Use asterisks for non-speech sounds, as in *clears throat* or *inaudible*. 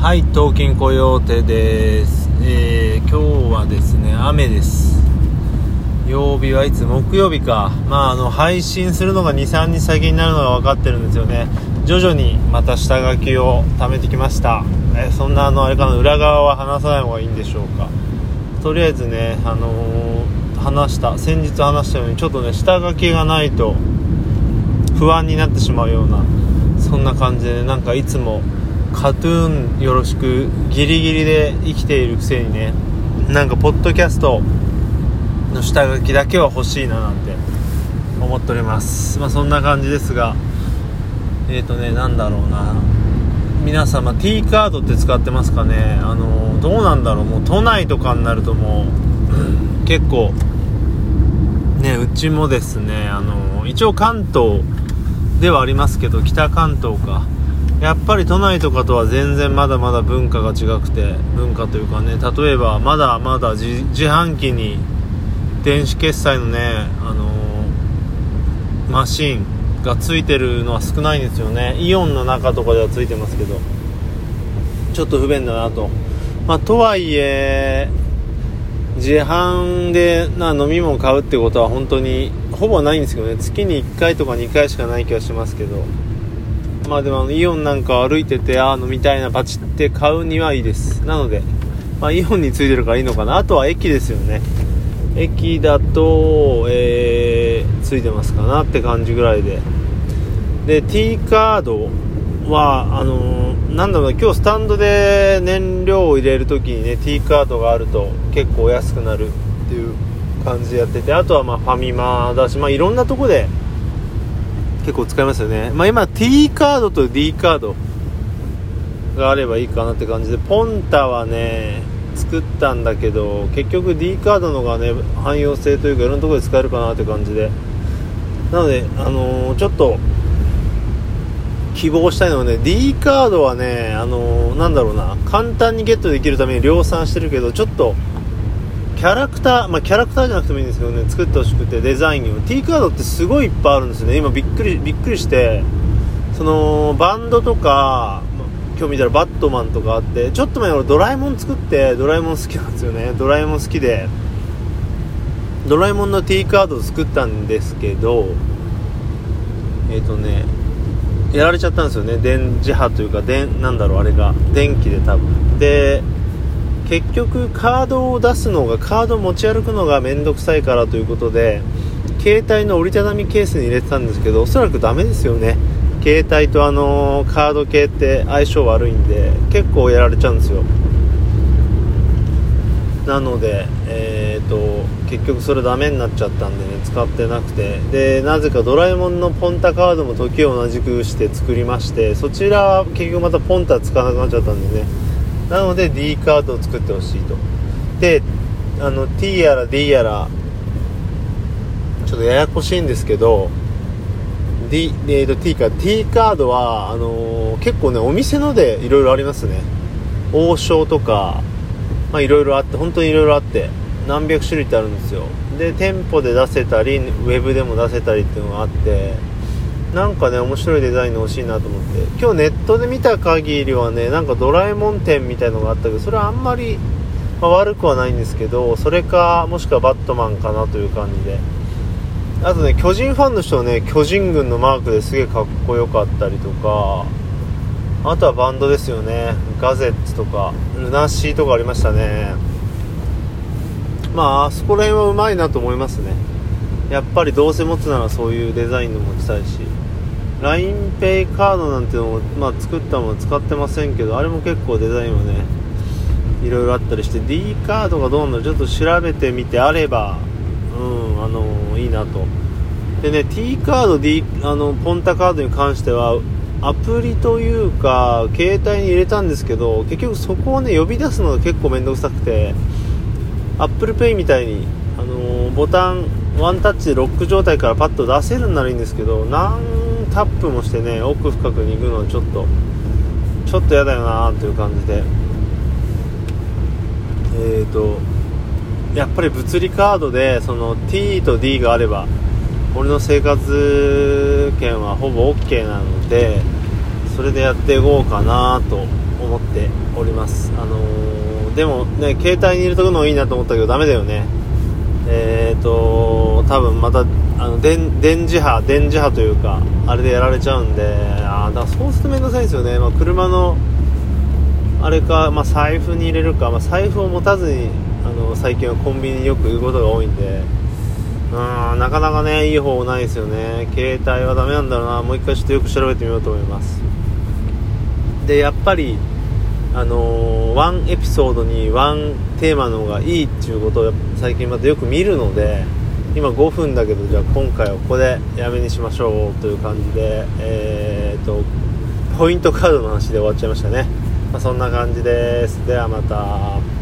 はい、東京コヨーテです、えー今日はですね、雨です。曜日はいつ木曜日か。まあ、あの、配信するのが2、3日先になるのが分かってるんですよね。徐々にまた下書きを貯めてきました。えーそんな、あの、あれかな、裏側は話さない方がいいんでしょうか。とりあえずね、あのー話した、先日話したように、ちょっとね、下書きがないと不安になってしまうような、そんな感じで、なんかいつも、カトゥーンよろしくギリギリで生きているくせにねなんかポッドキャストの下書きだけは欲しいななんて思っております。まあそんな感じですがえっ、ー、とねなんだろうな。皆様 T カードって使ってますかね？あのどうなんだろう？もう都内とかになるともう *clears throat* 結構ねうちもですねあの一応関東ではありますけど北関東か。やっぱり都内とかとは全然まだまだ文化が違くて文化というかね例えばまだまだ自販機に電子決済のねあのーマシンがついてるのは少ないんですよね。イオンの中とかではついてますけどちょっと不便だなと。まあとはいえ自販でな飲み物買うってことは本当にほぼないんですけどね。月に1回とか2回しかない気がしますけど。まあでもあのイオンなんか歩いててああ飲みたいなパチって買うにはいいです。なので、まあ、イオンについてるからいいのかな。あとは駅ですよね。駅だと、えー、ついてますかなって感じぐらいで。で T カードはあのーなんだろうな今日スタンドで燃料を入れるときにね T カードがあると結構安くなるっていう感じでやっててあとはまあファミマだしまあいろんなとこで結構使いますよね、まあ、今 T カードと D カードがあればいいかなって感じでポンタはね作ったんだけど結局 D カードのがね汎用性というかいろんなところで使えるかなって感じで。なので、あのーちょっと希望したいのはね D カードはね、あのーなんだろうな簡単にゲットできるために量産してるけどちょっとキャラクター、まあ、キャラクターじゃなくてもいいんですけどね作ってほしくてデザインを T カードってすごいいっぱいあるんですよね。今びっくりびっくりしてそのバンドとか今日見たらバットマンとかあってちょっと前俺ドラえもん作ってドラえもん好きなんですよね。ドラえもん好きでドラえもんの T カードを作ったんですけどえっ、とねやられちゃったんですよね。電磁波というか電なんだろうあれが。電気で多分。で結局カードを出すのがカード持ち歩くのが面倒くさいからということで携帯の折りたたみケースに入れてたんですけどおそらくダメですよね。携帯とあのーカード系って相性悪いんで結構やられちゃうんですよ。なのでえー、と結局それダメになっちゃったんでね使ってなくて。でなぜかドラえもんのポンタカードも時を同じくして作りましてそちらは結局またポンタ使わなくなっちゃったんでね。なので D カードを作ってほしいと。であの T やら D やらちょっとややこしいんですけど D、えー、と T か T カードはあのー結構ねお店のでいろいろありますね。王将とかまあいろいろあって本当にいろいろあって何百種類ってあるんですよ。で店舗で出せたりウェブでも出せたりっていうのがあってなんかね面白いデザインの欲しいなと思って。今日ネットで見た限りはねなんかドラえもん店みたいのがあったけどそれはあんまり、まあ悪くはないんですけどそれかもしくはバットマンかなという感じで。あとね巨人ファンの人はね巨人軍のマークですげえかっこよかったりとかあとはバンドですよね。ガゼッツとかルナシーとかありましたね。まああそこら辺はうまいなと思いますね。やっぱりどうせ持つならそういうデザインの持ちたいし。L i n e イカードなんていうのも、まあ、作ったもの使ってませんけどあれも結構デザインはねいろいろあったりして D カードがどうなのちょっと調べてみてあればうんあのいいなと。でね T カード D あのポンタカードに関してはアプリというか携帯に入れたんですけど結局そこをね呼び出すのが結構面倒くさくて ApplePay みたいに、あのボタンワンタッチでロック状態からパッと出せるんならいいんですけど何タップもしてね奥深くに行くのはちょっとちょっと嫌だよなーという感じで。えーとやっぱり物理カードでその T と D があれば俺の生活圏はほぼ OK なのでそれでやっていこうかなと思っております。あのー、でもね携帯に入れとくのいいなと思ったけどダメだよね。えっ、ー、と多分またあの電磁波電磁波というかあれでやられちゃうんであだからそうすると面倒くさいんですよね、まあ、車のあれか、まあ、財布に入れるか、まあ、財布を持たずにあの最近はコンビニによく行くことが多いんでうんなかなかねいい方法ないですよね。携帯はダメなんだろうな。もう一回ちょっとよく調べてみようと思います。でやっぱりあの、ワンエピソードにワンテーマの方がいいっていうことを最近またよく見るので今5分だけどじゃあ今回はここでやめにしましょうという感じでえー、っとポイントカードの話で終わっちゃいましたね、まあ、そんな感じです。ではまた。